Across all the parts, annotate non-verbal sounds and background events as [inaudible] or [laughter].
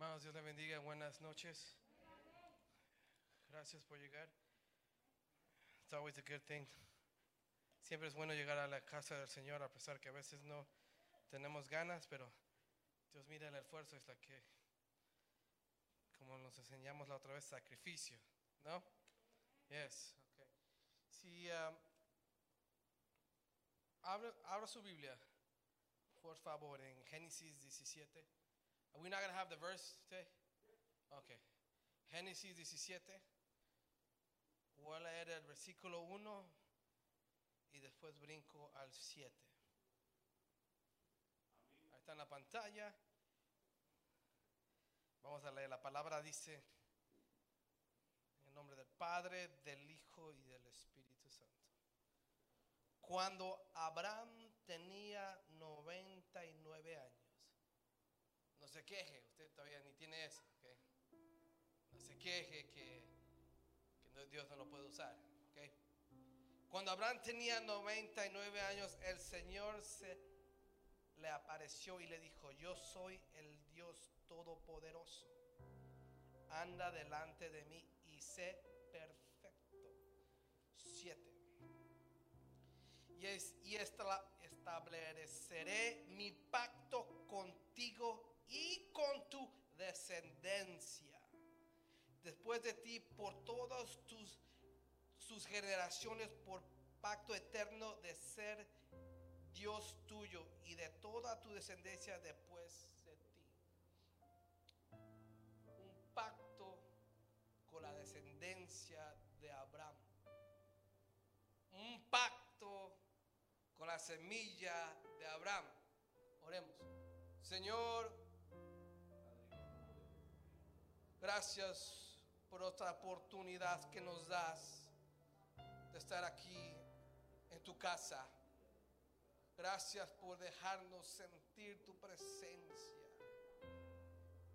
Hermanos, Dios le bendiga. Buenas noches. Gracias por llegar. It's always a good thing. Siempre es bueno llegar a la casa del Señor, a pesar que a veces no tenemos ganas, pero Dios mira el esfuerzo, es la que, como nos enseñamos la otra vez, sacrificio, ¿no? Yes, okay. Si um, abra, abra su Biblia, por favor, en Génesis 17. Are we not going to have the verse today? Okay. Génesis 17. Voy a leer el versículo 1 y después brinco al 7. Ahí está en la pantalla. Vamos a leer. La palabra dice, en el nombre del Padre, del Hijo y del Espíritu Santo. Cuando Abraham tenía 99 años. Se queje, usted todavía ni tiene eso. No se queje que, que Dios no lo puede usar. Cuando Abraham tenía 99 años, el Señor se le apareció y le dijo, yo soy el Dios todopoderoso. Anda delante de mí y sé perfecto. Siete. Y, es- y esta- estableceré mi pacto contigo y con tu descendencia. Después de ti, por todas tus sus generaciones, por pacto eterno de ser Dios tuyo y de toda tu descendencia después de ti. Un pacto con la descendencia de Abraham. Un pacto con la semilla de Abraham. Oremos. Señor, gracias por otra oportunidad que nos das de estar aquí en tu casa. Gracias por dejarnos sentir tu presencia.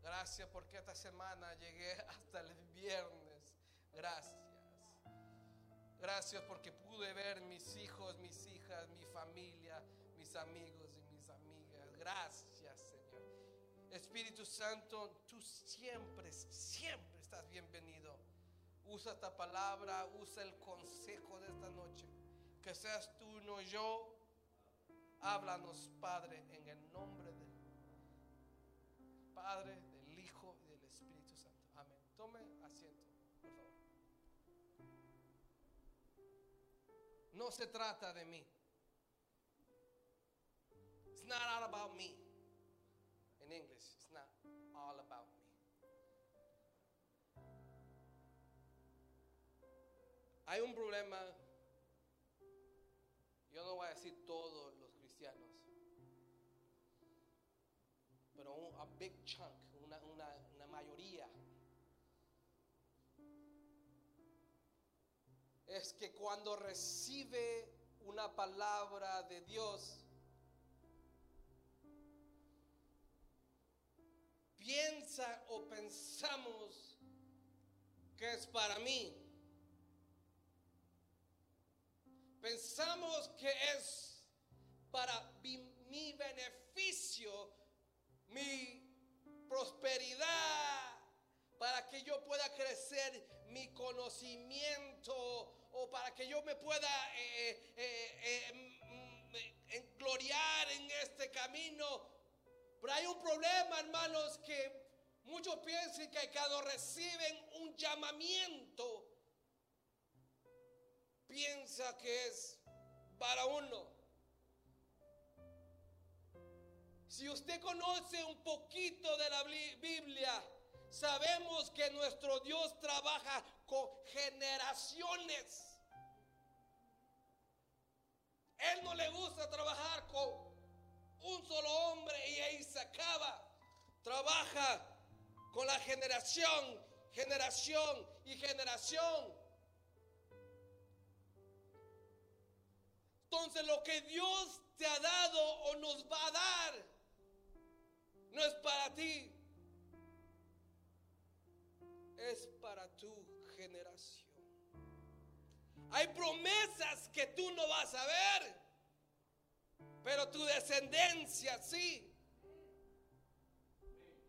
Gracias porque esta semana llegué [laughs] hasta el viernes. Gracias. Gracias porque pude ver mis hijos, mis hijas, mi familia, mis amigos y mis amigas. Gracias. Espíritu Santo, tú siempre, siempre estás bienvenido. Usa esta palabra, usa el consejo de esta noche. Que seas tú, no yo. Háblanos, Padre, en el nombre del Padre, del Hijo y del Espíritu Santo. Amén. Tome asiento, por favor. No se trata de mí. It's not all about me. In English, it's not all about me. Hay un problema, yo no voy a decir todos los cristianos, pero un a big chunk, una, mayoría, es que cuando recibe una palabra de Dios, piensa o pensamos que es para mí. Pensamos que es para mi, beneficio, mi prosperidad, para que yo pueda crecer mi conocimiento o para que yo me pueda eh, eh, eh, mm, eh, gloriar en este camino. Pero hay un problema, hermanos, que muchos piensan que cuando reciben un llamamiento, piensa que es para uno. Si usted conoce un poquito de la Bli- Biblia, sabemos que nuestro Dios trabaja con generaciones. Él no le gusta trabajar con un solo hombre y ahí se acaba. Trabaja con la generación, generación y generación. Entonces lo que Dios te ha dado o nos va a dar no es para ti, es para tu generación. Hay promesas que tú no vas a ver, pero tu descendencia sí.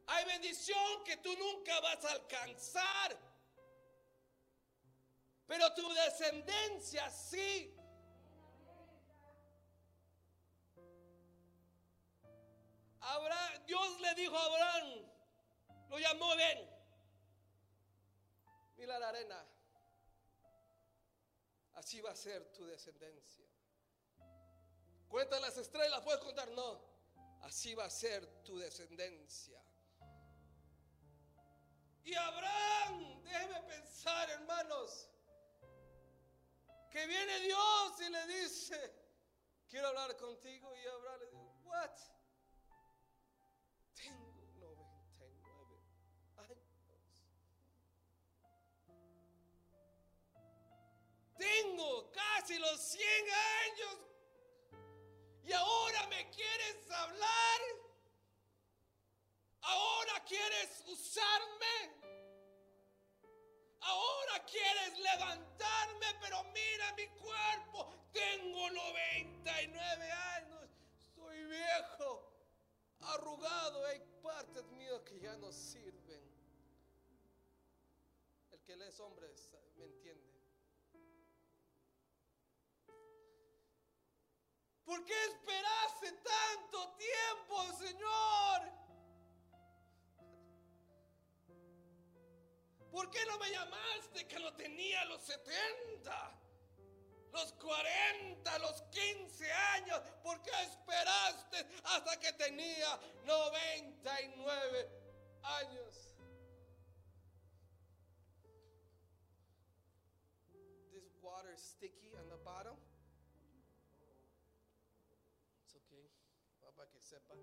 Hay bendición que tú nunca vas a alcanzar. Pero tu descendencia sí. Dios le dijo a Abraham, lo llamó, ven, mira la arena, así va a ser tu descendencia. Cuenta las estrellas, puedes contar, no, así va a ser tu descendencia. Y Abraham, déjeme pensar, hermanos, que viene Dios y le dice, quiero hablar contigo. Y Abraham le dice, what? Tengo casi los 100 años quieres hablar. Ahora quieres usarme. Ahora quieres levantarme, pero mira mi cuerpo. Tengo 99 años. Soy viejo, arrugado. Hay partes mías que ya no sirven. El que es hombre me ¿Por qué esperaste tanto tiempo, Señor? ¿Por qué no me llamaste que lo tenía a los 70? Los 40, los 15 años. ¿Por qué esperaste hasta que tenía 99 años? Para que sepa.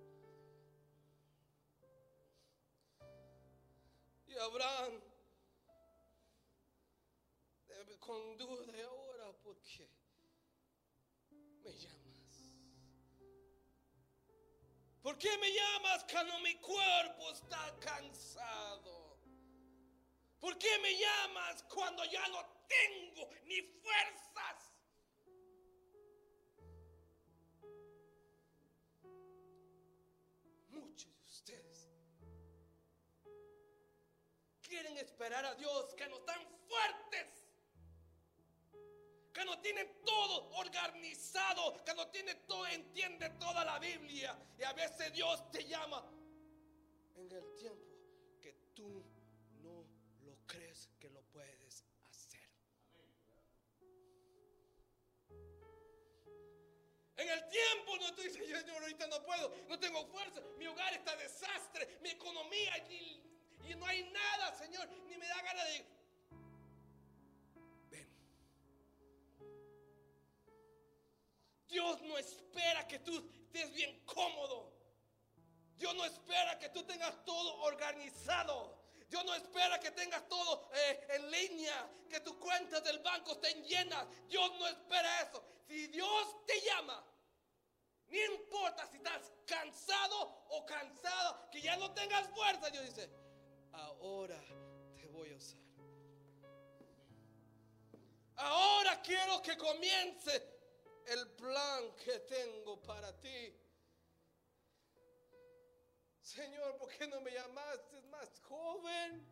Y Abraham, con duda, ahora por qué me llamas? ¿Por qué me llamas cuando mi cuerpo está cansado? ¿Por qué me llamas cuando ya no tengo ni fuerzas? Quieren esperar a Dios, que no están fuertes, que no tienen todo organizado, que no tiene todo, entiende toda la Biblia. Y a veces Dios te llama en el tiempo que tú no lo crees que lo puedes hacer. En el tiempo no estoy diciendo, ahorita no puedo, no tengo fuerza, mi hogar está desastre, mi economía, no hay nada, Señor, ni me da ganas de... Ven. Dios no espera que tú estés bien cómodo. Dios no espera que tú tengas todo organizado. Dios no espera que tengas todo eh, en línea, que tus cuentas del banco estén llenas. Dios no espera eso. Si Dios te llama, no importa si estás cansado o cansada, que ya no tengas fuerza, Dios dice, ahora te voy a usar. Ahora quiero que comience el plan que tengo para ti. Señor, ¿por qué no me llamaste más joven?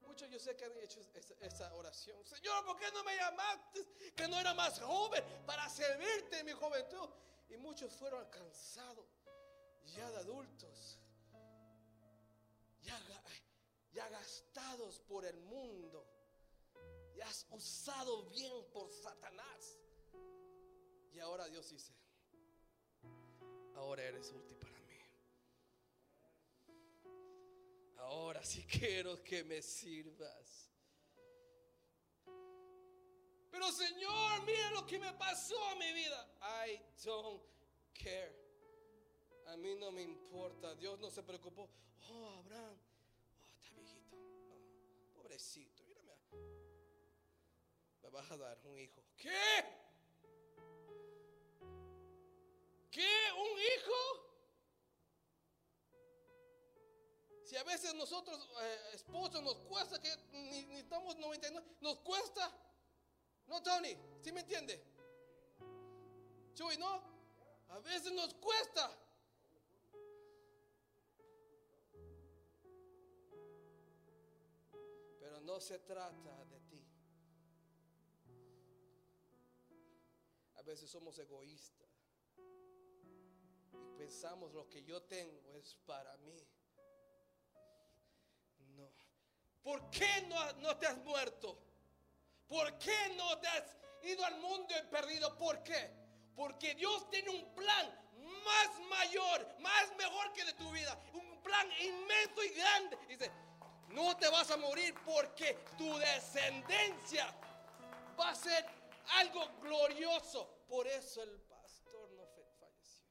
Muchos yo sé que han hecho esa, oración. Señor, ¿por qué no me llamaste que no era más joven para servirte en mi juventud? Y muchos fueron alcanzados ya de adultos, ya, ya gastados por el mundo, ya has usado bien por Satanás. Y ahora Dios dice, ahora eres útil para mí. Ahora sí quiero que me sirvas. Pero Señor, mira lo que me pasó a mi vida. I don't care. A mí no me importa. Dios no se preocupó. Oh, Abraham. Oh, está viejito. pobrecito. Mírame. Me vas a dar un hijo. ¿Qué? ¿Qué? ¿Un hijo? Si a veces nosotros, eh, esposos, nos cuesta que ni, ni estamos 99, nos cuesta. No, Tony, ¿sí me entiende? Chuy, ¿no? A veces nos cuesta. No se trata de ti. A veces somos egoístas y pensamos lo que yo tengo es para mí. No. ¿Por qué no, no te has muerto? ¿Por qué no te has ido al mundo y perdido? ¿Por qué? Porque Dios tiene un plan más mayor, más mejor que de tu vida. Un plan inmenso y grande. Dice, no te vas a morir porque tu descendencia va a ser algo glorioso. Por eso el pastor no falleció.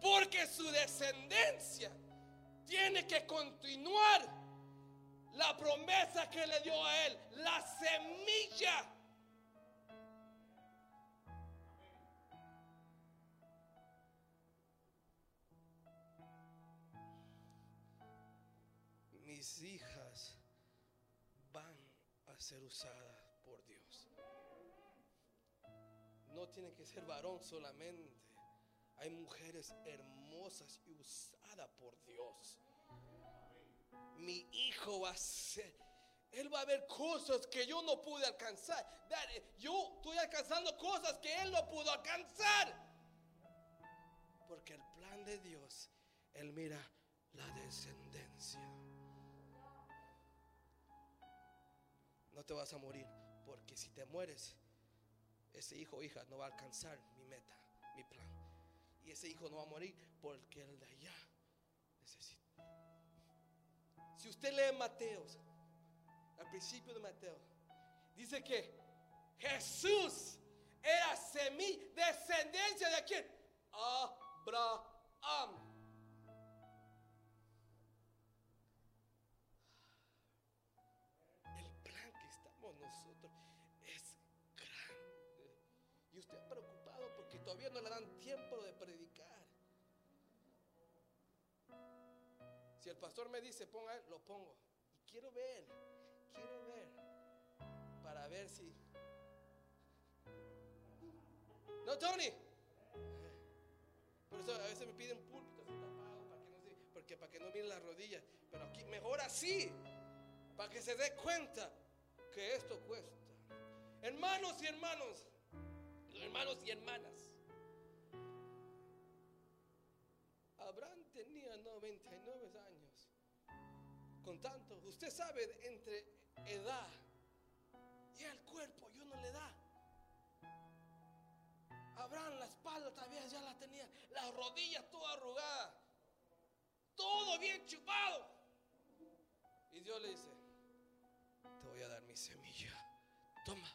Porque su descendencia tiene que continuar la promesa que le dio a él, la semilla. Mis hijas van a ser usadas por Dios. No tiene que ser varón solamente. Hay mujeres hermosas y usadas por Dios mi hijo va a ser, él va a ver cosas que yo no pude alcanzar. Yo estoy alcanzando cosas que él no pudo alcanzar. Porque el plan de Dios, él mira la descendencia. No te vas a morir, porque si te mueres, ese hijo o hija no va a alcanzar mi meta, mi plan. Y ese hijo no va a morir porque el de allá si usted lee Mateo, al principio de Mateo, dice que Jesús era semí, descendencia de quién? Abraham. Pastor me dice ponga, lo pongo. Quiero ver, quiero ver, para ver si. No, Tony. Por eso a veces me piden púlpitos tapados para que no porque para que no miren las rodillas. Pero aquí mejor así, para que se dé cuenta que esto cuesta. Hermanos y hermanos, hermanos y hermanas. Abraham tenía 99 años. Usted sabe, entre edad y el cuerpo, yo no le da. Abraham la espalda todavía ya la tenía, las rodillas todas arrugadas, todo bien chupado. Y Dios le dice, te voy a dar mi semilla. Toma.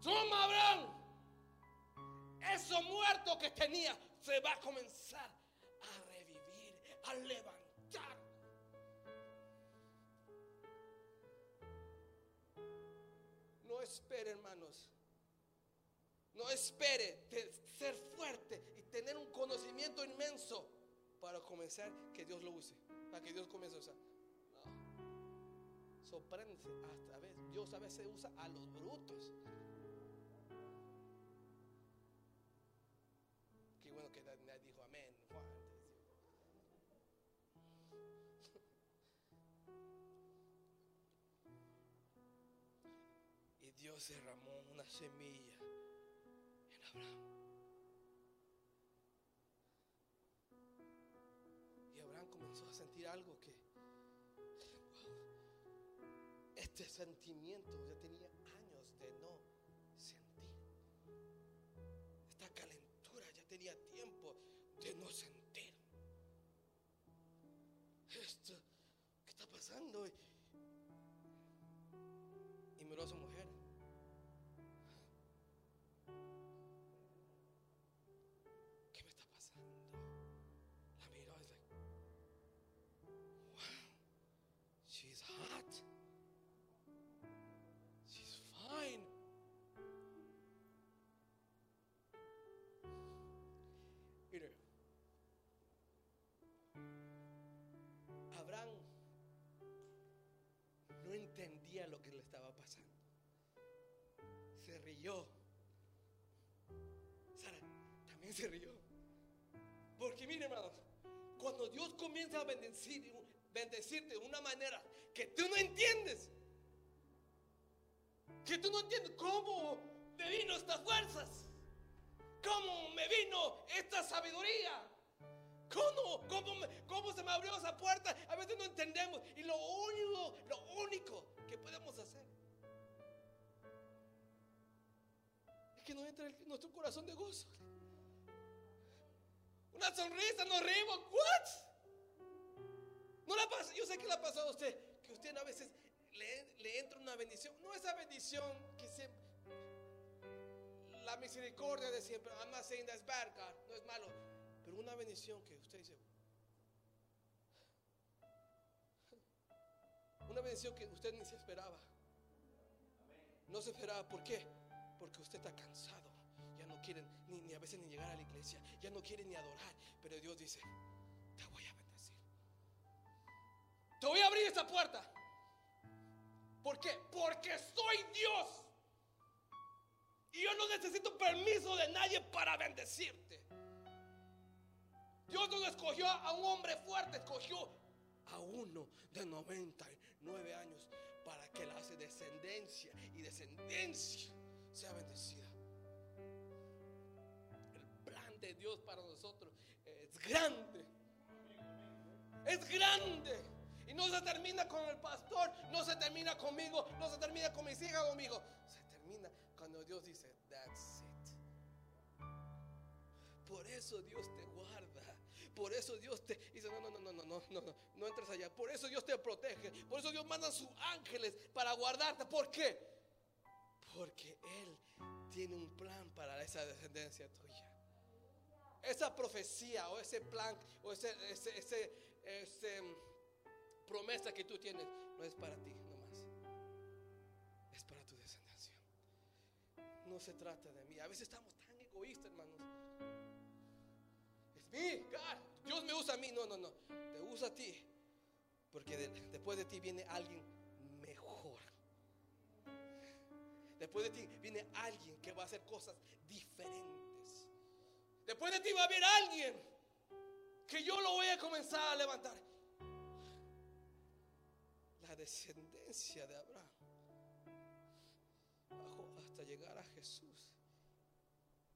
Toma, Abraham. Eso muerto que tenía se va a comenzar a revivir, a levantar. Espere, hermanos. No espere ser fuerte y tener un conocimiento inmenso para comenzar que Dios lo use, para que Dios comience a usar. No. Sorpréndese hasta. Dios a veces usa a los brutos. Dios derramó una semilla en Abraham. Y Abraham comenzó a sentir algo que, este sentimiento ya tenía años de no sentir. Esta calentura ya tenía tiempo de no sentir. Esto, ¿qué está pasando? Y entendía lo que le estaba pasando. Se rió. Sara también se rió. Porque miren, hermanos, cuando Dios comienza a bendecir bendecirte de una manera que tú no entiendes. Que tú no entiendes cómo me vino estas fuerzas. ¿Cómo me vino esta sabiduría? ¿Cómo, cómo, cómo se me abrió esa puerta? A veces no entendemos. Y lo único, lo único que podemos hacer es que nos entre en nuestro corazón de gozo. Una sonrisa, nos reímos. ¿What? No la pasa. Yo sé que le ha pasado a usted. Que usted a veces le, le entra una bendición. No esa bendición que siempre. La misericordia de siempre. I'm not saying that's bad, God. No es malo. Pero una bendición que usted dice. Una bendición que usted ni se esperaba. No se esperaba. ¿Por qué? Porque usted está cansado. Ya no quieren ni, a veces ni llegar a la iglesia. Ya no quieren ni adorar. Pero Dios dice, te voy a bendecir. Te voy a abrir esta puerta. ¿Por qué? Porque soy Dios. Y yo no necesito permiso de nadie para bendecirte. Dios no escogió a un hombre fuerte, escogió a uno de 99 años para que la descendencia y descendencia sea bendecida. El plan de Dios para nosotros es grande. Es grande. Y no se termina con el pastor, no se termina conmigo, no se termina con mis hijas conmigo. Se termina cuando Dios dice, that's it. Por eso Dios te guarda. Por eso Dios te dice, no, no, no, no, no, no, no, no, entres allá. Por eso Dios te protege. Por eso Dios manda a sus ángeles para guardarte. ¿Por qué? Porque Él tiene un plan para esa descendencia tuya. Esa profecía o ese plan o ese, ese, ese, ese promesa que tú tienes no es para ti nomás. Es para tu descendencia. No se trata de mí. A veces estamos tan egoístas, hermanos. Mí. Dios me usa a mí. No, no, no. Te usa a ti. Porque de- después de ti viene alguien mejor. Después de ti viene alguien que va a hacer cosas diferentes. Después de ti va a haber alguien que yo lo voy a comenzar a levantar. La descendencia de Abraham bajó hasta llegar a Jesús.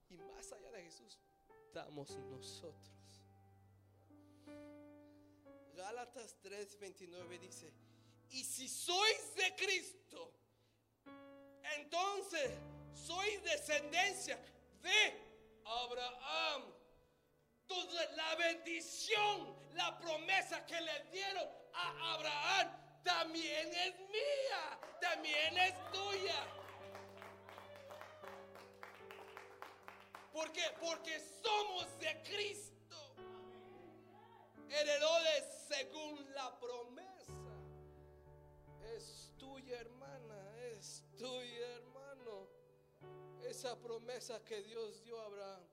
Y más allá de Jesús nosotros. Gálatas 3:29 dice, y si sois de Cristo, entonces sois descendencia de Abraham. Entonces la bendición, la promesa que le dieron a Abraham también es mía, también es tuya. ¿Por qué? Porque somos de Cristo. Heredores según la promesa. Es tuya, hermana, es tuya, hermano. Esa promesa que Dios dio a Abraham.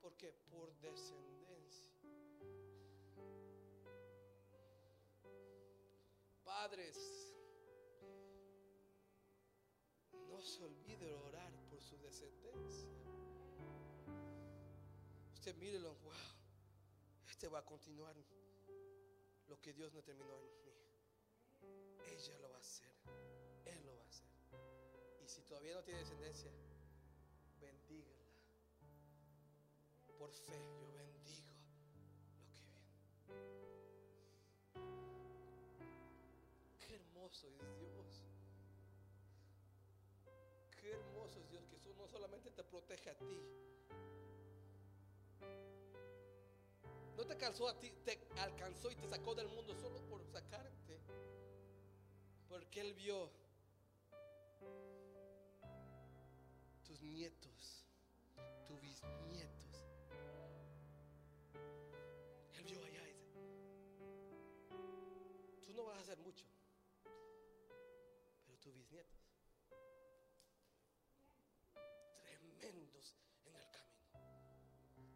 Porque por descendencia. Padres, no se olvide orar Usted mírelo, wow, este va a continuar lo que Dios no terminó en mí. Ella lo va a hacer, él lo va a hacer. Y si todavía no tiene descendencia, bendígala. Por fe, yo bendigo lo que viene. Qué hermoso es Dios. Qué hermoso es Dios que no solamente te protege a ti. No te alcanzó a ti, te alcanzó y te sacó del mundo solo por sacarte. Porque Él vio tus nietos, tus bisnietos.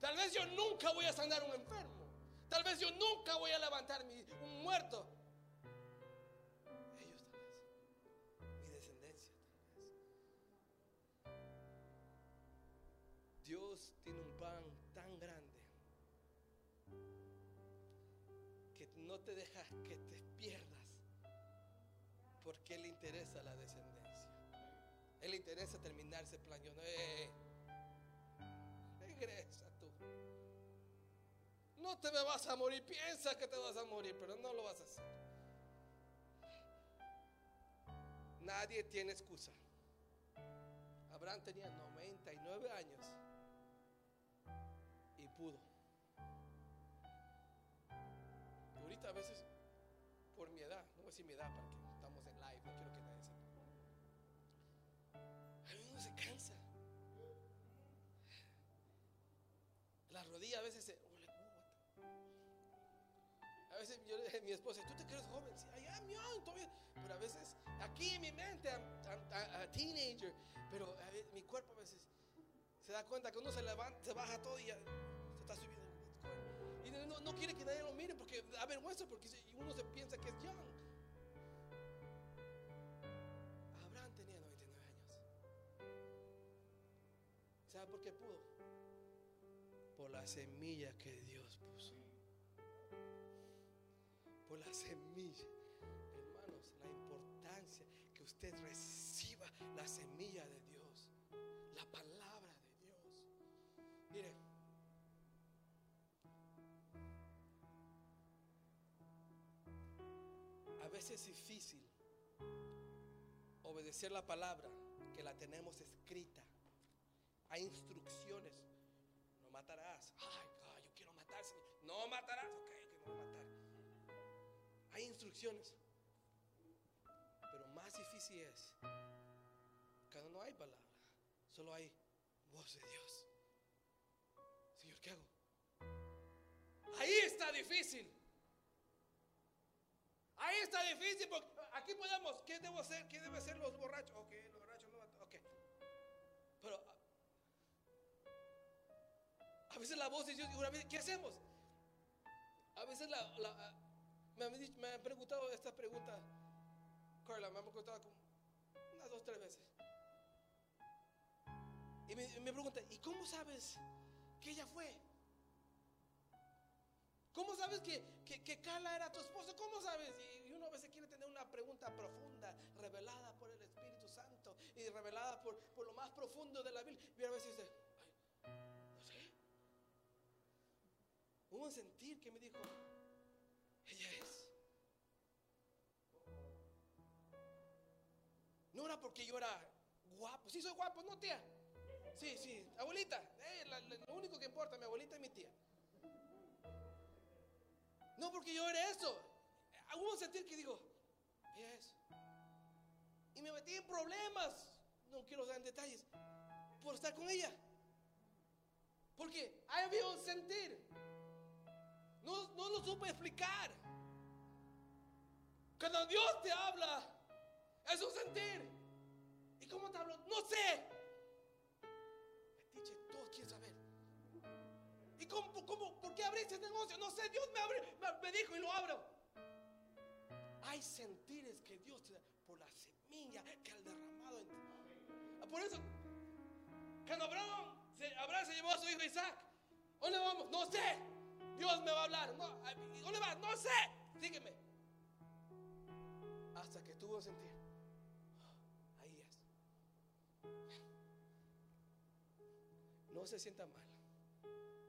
Tal vez yo nunca voy a sanar un enfermo. Tal vez yo nunca voy a levantar mi- un muerto. Ellos tal vez. Mi descendencia tal vez. Dios tiene un plan tan grande que no te deja que te pierdas. Porque le interesa la descendencia. Él le interesa terminar ese plan. Yo no, eh, tú. No te vas a morir. Piensa que te vas a morir, pero no lo vas a hacer. Nadie tiene excusa. Abraham tenía 99 años y pudo. ahorita a veces, por mi edad, no voy a decir mi edad porque yo le dije a mi esposa, ¿tú te crees joven? Sí, I young, todavía. Pero a veces, aquí en mi mente, a teenager. Pero mi cuerpo a veces se da cuenta que uno se levanta, se baja todo y ya se está subiendo. Y no, no quiere que nadie lo mire porque da vergüenza porque uno se piensa que es young. Abraham tenía 99 años. ¿Sabe por qué pudo? Por la semilla que Dios puso. Por la semilla. Hermanos, la importancia que usted reciba la semilla de Dios. La palabra de Dios. Mire. A veces es difícil obedecer la palabra que la tenemos escrita. Hay instrucciones. No matarás. Ay, God, yo quiero matar. No matarás. Ok. Hay instrucciones. Pero más difícil es cuando no hay palabra. Solo hay voz de Dios. Señor, ¿qué hago? Ahí está difícil. Ahí está difícil porque aquí podemos, ¿qué debo hacer? ¿Qué debe hacer los borrachos? Ok, los borrachos no, ok. Pero a veces la voz de Dios, ¿qué hacemos? A veces la, me, han, preguntado esta pregunta, Carla, me han preguntado como unas dos, tres veces. Y me, me pregunta, ¿y cómo sabes que ella fue? ¿Cómo sabes que, que, Carla era tu esposa? ¿Cómo sabes? Y, uno a veces quiere tener una pregunta profunda, revelada por el Espíritu Santo y revelada por, por lo más profundo de la Biblia. Y a veces dice, no sé. Hubo un sentir que me dijo, porque yo era guapo. Sí, soy guapo, no, tía. Sí, sí, abuelita. Eh, lo único que importa, mi abuelita y mi tía. No porque yo era eso. Hubo un sentir que digo. Y me metí en problemas. No quiero dar en detalles. Por estar con ella. Porque había un sentir. No, no lo supe explicar. Cuando Dios te habla, es un sentir. ¿Y cómo te hablo? No sé. Dice, todos quieren saber. ¿Y cómo, cómo, por qué abriste ese negocio? No sé, Dios me, abre, me, dijo y lo abro. Hay sentires que Dios te da por la semilla que ha derramado en ti. Ah, por eso, cuando Abraham se, Abraham se llevó a su hijo Isaac, ¿dónde vamos? No sé. Dios me va a hablar. No, ¿Dónde vas? No sé. Sígueme. Hasta que tuvo sentir. No se sienta mal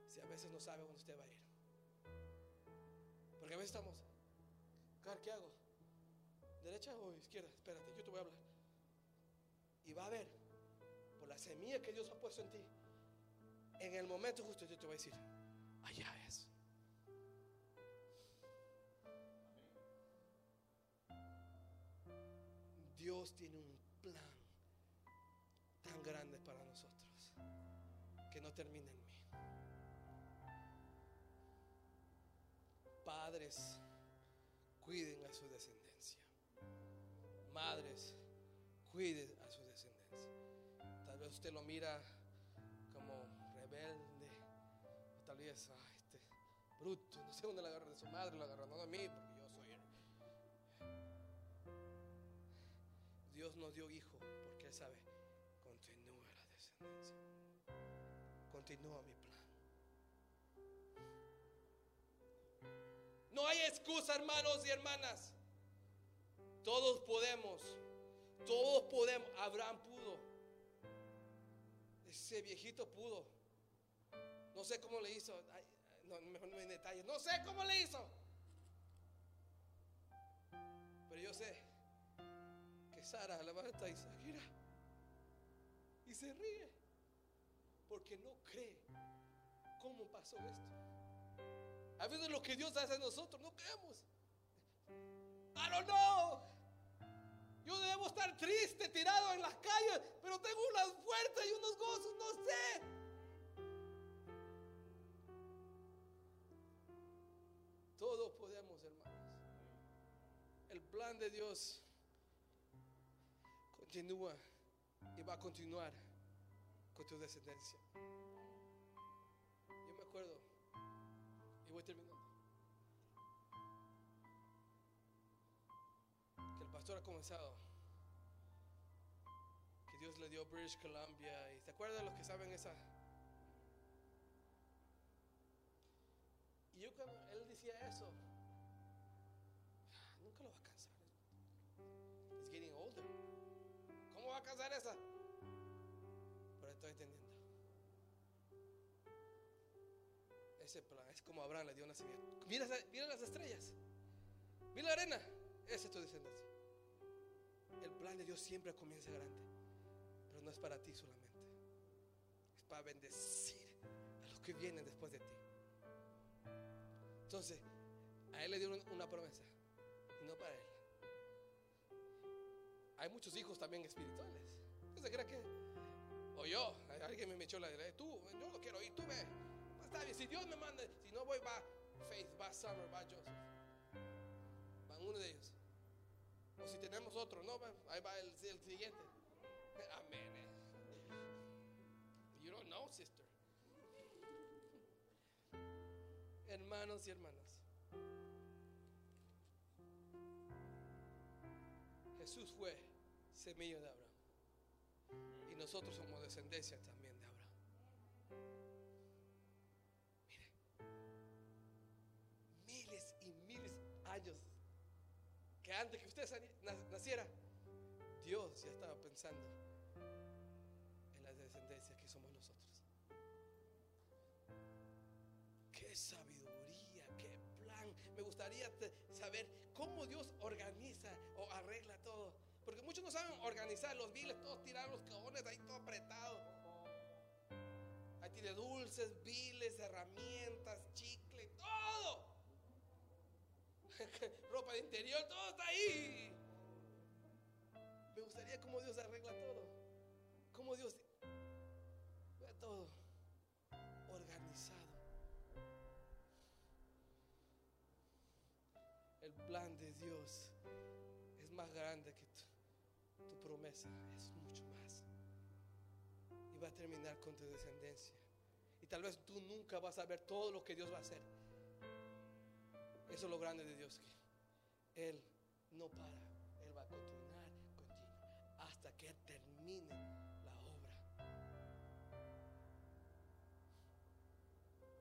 si a veces no sabe dónde usted va a ir. Porque a veces estamos, ¿qué hago? ¿Derecha o izquierda? Espérate, yo te voy a hablar. Y va a ver, por la semilla que Dios ha puesto en ti, en el momento justo yo te voy a decir, allá es. Dios tiene un plan tan grande para nosotros que no termina en mí. Padres, cuiden a su descendencia. Madres, cuiden a su descendencia. Tal vez usted lo mira como rebelde, tal vez, este bruto, no sé dónde la agarra de su madre, la agarra no de mí, porque yo soy Dios nos dio hijo porque Él sabe, continúa la descendencia. Continúa mi plan. No hay excusa, hermanos y hermanas. Todos podemos. Todos podemos. Abraham pudo. Ese viejito pudo. No sé cómo le hizo. no, mejor no en detalles. No sé cómo le hizo. Pero yo sé que Sara la a y y se ríe porque no cree cómo pasó esto. A veces lo que Dios hace a nosotros no creemos. I don't know. Yo debo estar triste, tirado en las calles, pero tengo unas fuerzas y unos gozos, no sé. Todos podemos, hermanos. El plan de Dios continúa y va a continuar con tu descendencia. Yo me acuerdo, y voy terminando, que el pastor ha comenzado, que Dios le dio British Columbia, y ¿te acuerdas los que saben esa? Y yo cuando él decía eso, nunca lo va a cansar. It's getting older. ¿Cómo va a cansar esa? Ese plan es como Abraham le dio una semilla. Mira, mira las estrellas. Mira la arena. Esa es tu descendencia. El plan de Dios siempre comienza grande. Pero no es para ti solamente. Es para bendecir a los que vienen después de ti. Entonces, a él le dio una promesa. Y no para él. Hay muchos hijos también espirituales. ¿Usted cree que o yo, alguien me echó la idea, tú, yo lo quiero ir, tú ve. Si Dios me manda, si no voy, va Faith, va Summer, va Joseph. Van uno de ellos. O si tenemos otro, no, ahí va el, el siguiente. Amén. Eh. You don't know, sister. Hermanos y hermanas. Jesús fue semilla de Abraham nosotros somos descendencia también que antes que usted naciera, Dios ya estaba pensando en la descendencia que somos nosotros. Qué sabiduría, qué plan. Me gustaría saber cómo Dios organiza o arregla todo. Porque muchos no saben organizar los viles, todos tiran los cajones ahí todo apretado. Ahí tiene dulces, viles, herramientas, chicle, todo. Interior, todo está ahí. Me gustaría cómo Dios arregla todo. Cómo Dios ve todo organizado. El plan de Dios es más grande que tú tu promesa es mucho más. Y va a terminar con tu descendencia. Y tal vez tú nunca vas a ver todo lo que Dios va a hacer. Eso es lo grande de Dios. Él no para. Él va a continuar, continuar, hasta que termine la obra.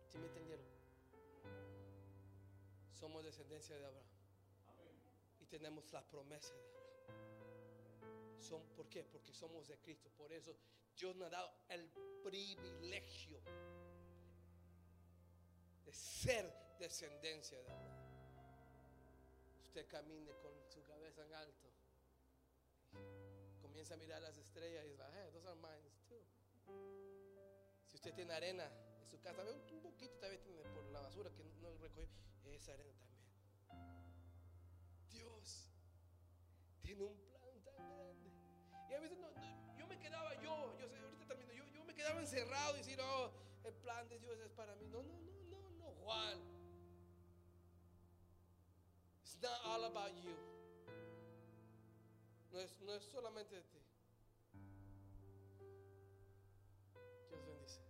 ¿Sí me entendieron? Somos descendencia de Abraham. Y tenemos la promesa de Abraham. Son, ¿Por qué? Porque somos de Cristo. Por eso Dios nos ha dado el privilegio de ser descendencia de Abraham. Usted camine con su cabeza en alto. Comienza a mirar las estrellas y dice, hey, those are mine too. Si usted tiene arena en su casa, ve un poquito tal vez tiene por la basura que no recogió, esa arena también. Dios tiene un y a veces no, yo me quedaba, yo, yo sé, ahorita termino, yo, yo me quedaba encerrado y decir, oh, el plan de Dios es para mí. No, no, no, no, no, Juan. Not all about you. No es, no es solamente de ti. Dios bendice.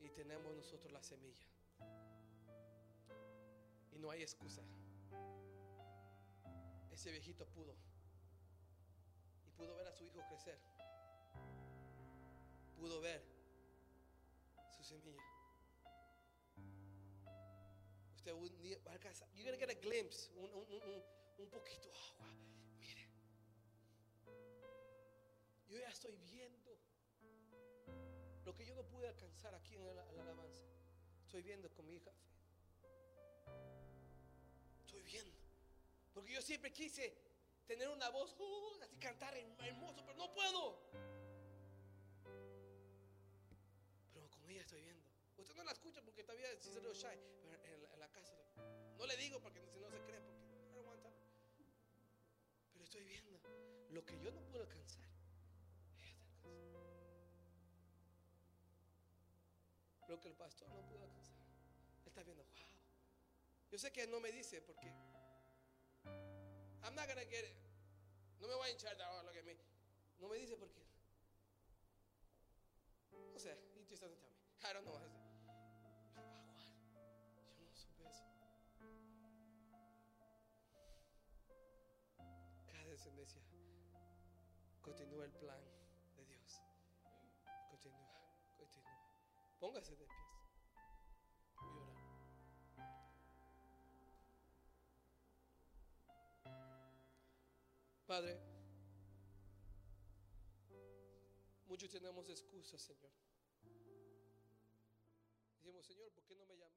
Y tenemos nosotros la semilla. Y no hay excusa ese viejito pudo. Y pudo ver a su hijo crecer. Pudo ver su semilla. Un día va a. You're gonna get a glimpse, un, un, un, un poquito. Oh, wow, mire, yo ya estoy viendo lo que yo no pude alcanzar aquí en la, alabanza. Estoy viendo con mi hija. Estoy viendo. Porque yo siempre quise tener una voz, uh, así cantar hermoso, pero no puedo. Pero con ella estoy viendo. Usted no la escucha porque todavía es little shy, pero en lo que yo no puedo alcanzar. Ella está alcanzando. Lo que el pastor no pudo alcanzar. Él está viendo, wow. Yo sé que no me dice porque I'm not gonna get it. No me voy a hinchar de ahora lo que me. No me dice por qué. No sé, he just doesn't me. I don't know. I say, "Ah, Juan, yo no supe eso. Cada descendencia continúa el plan de Dios. Continúa, continúa. Póngase de pies. Voy a orar. Padre, muchos tenemos excusas, Señor. Decimos, Señor, ¿por qué no me llamas?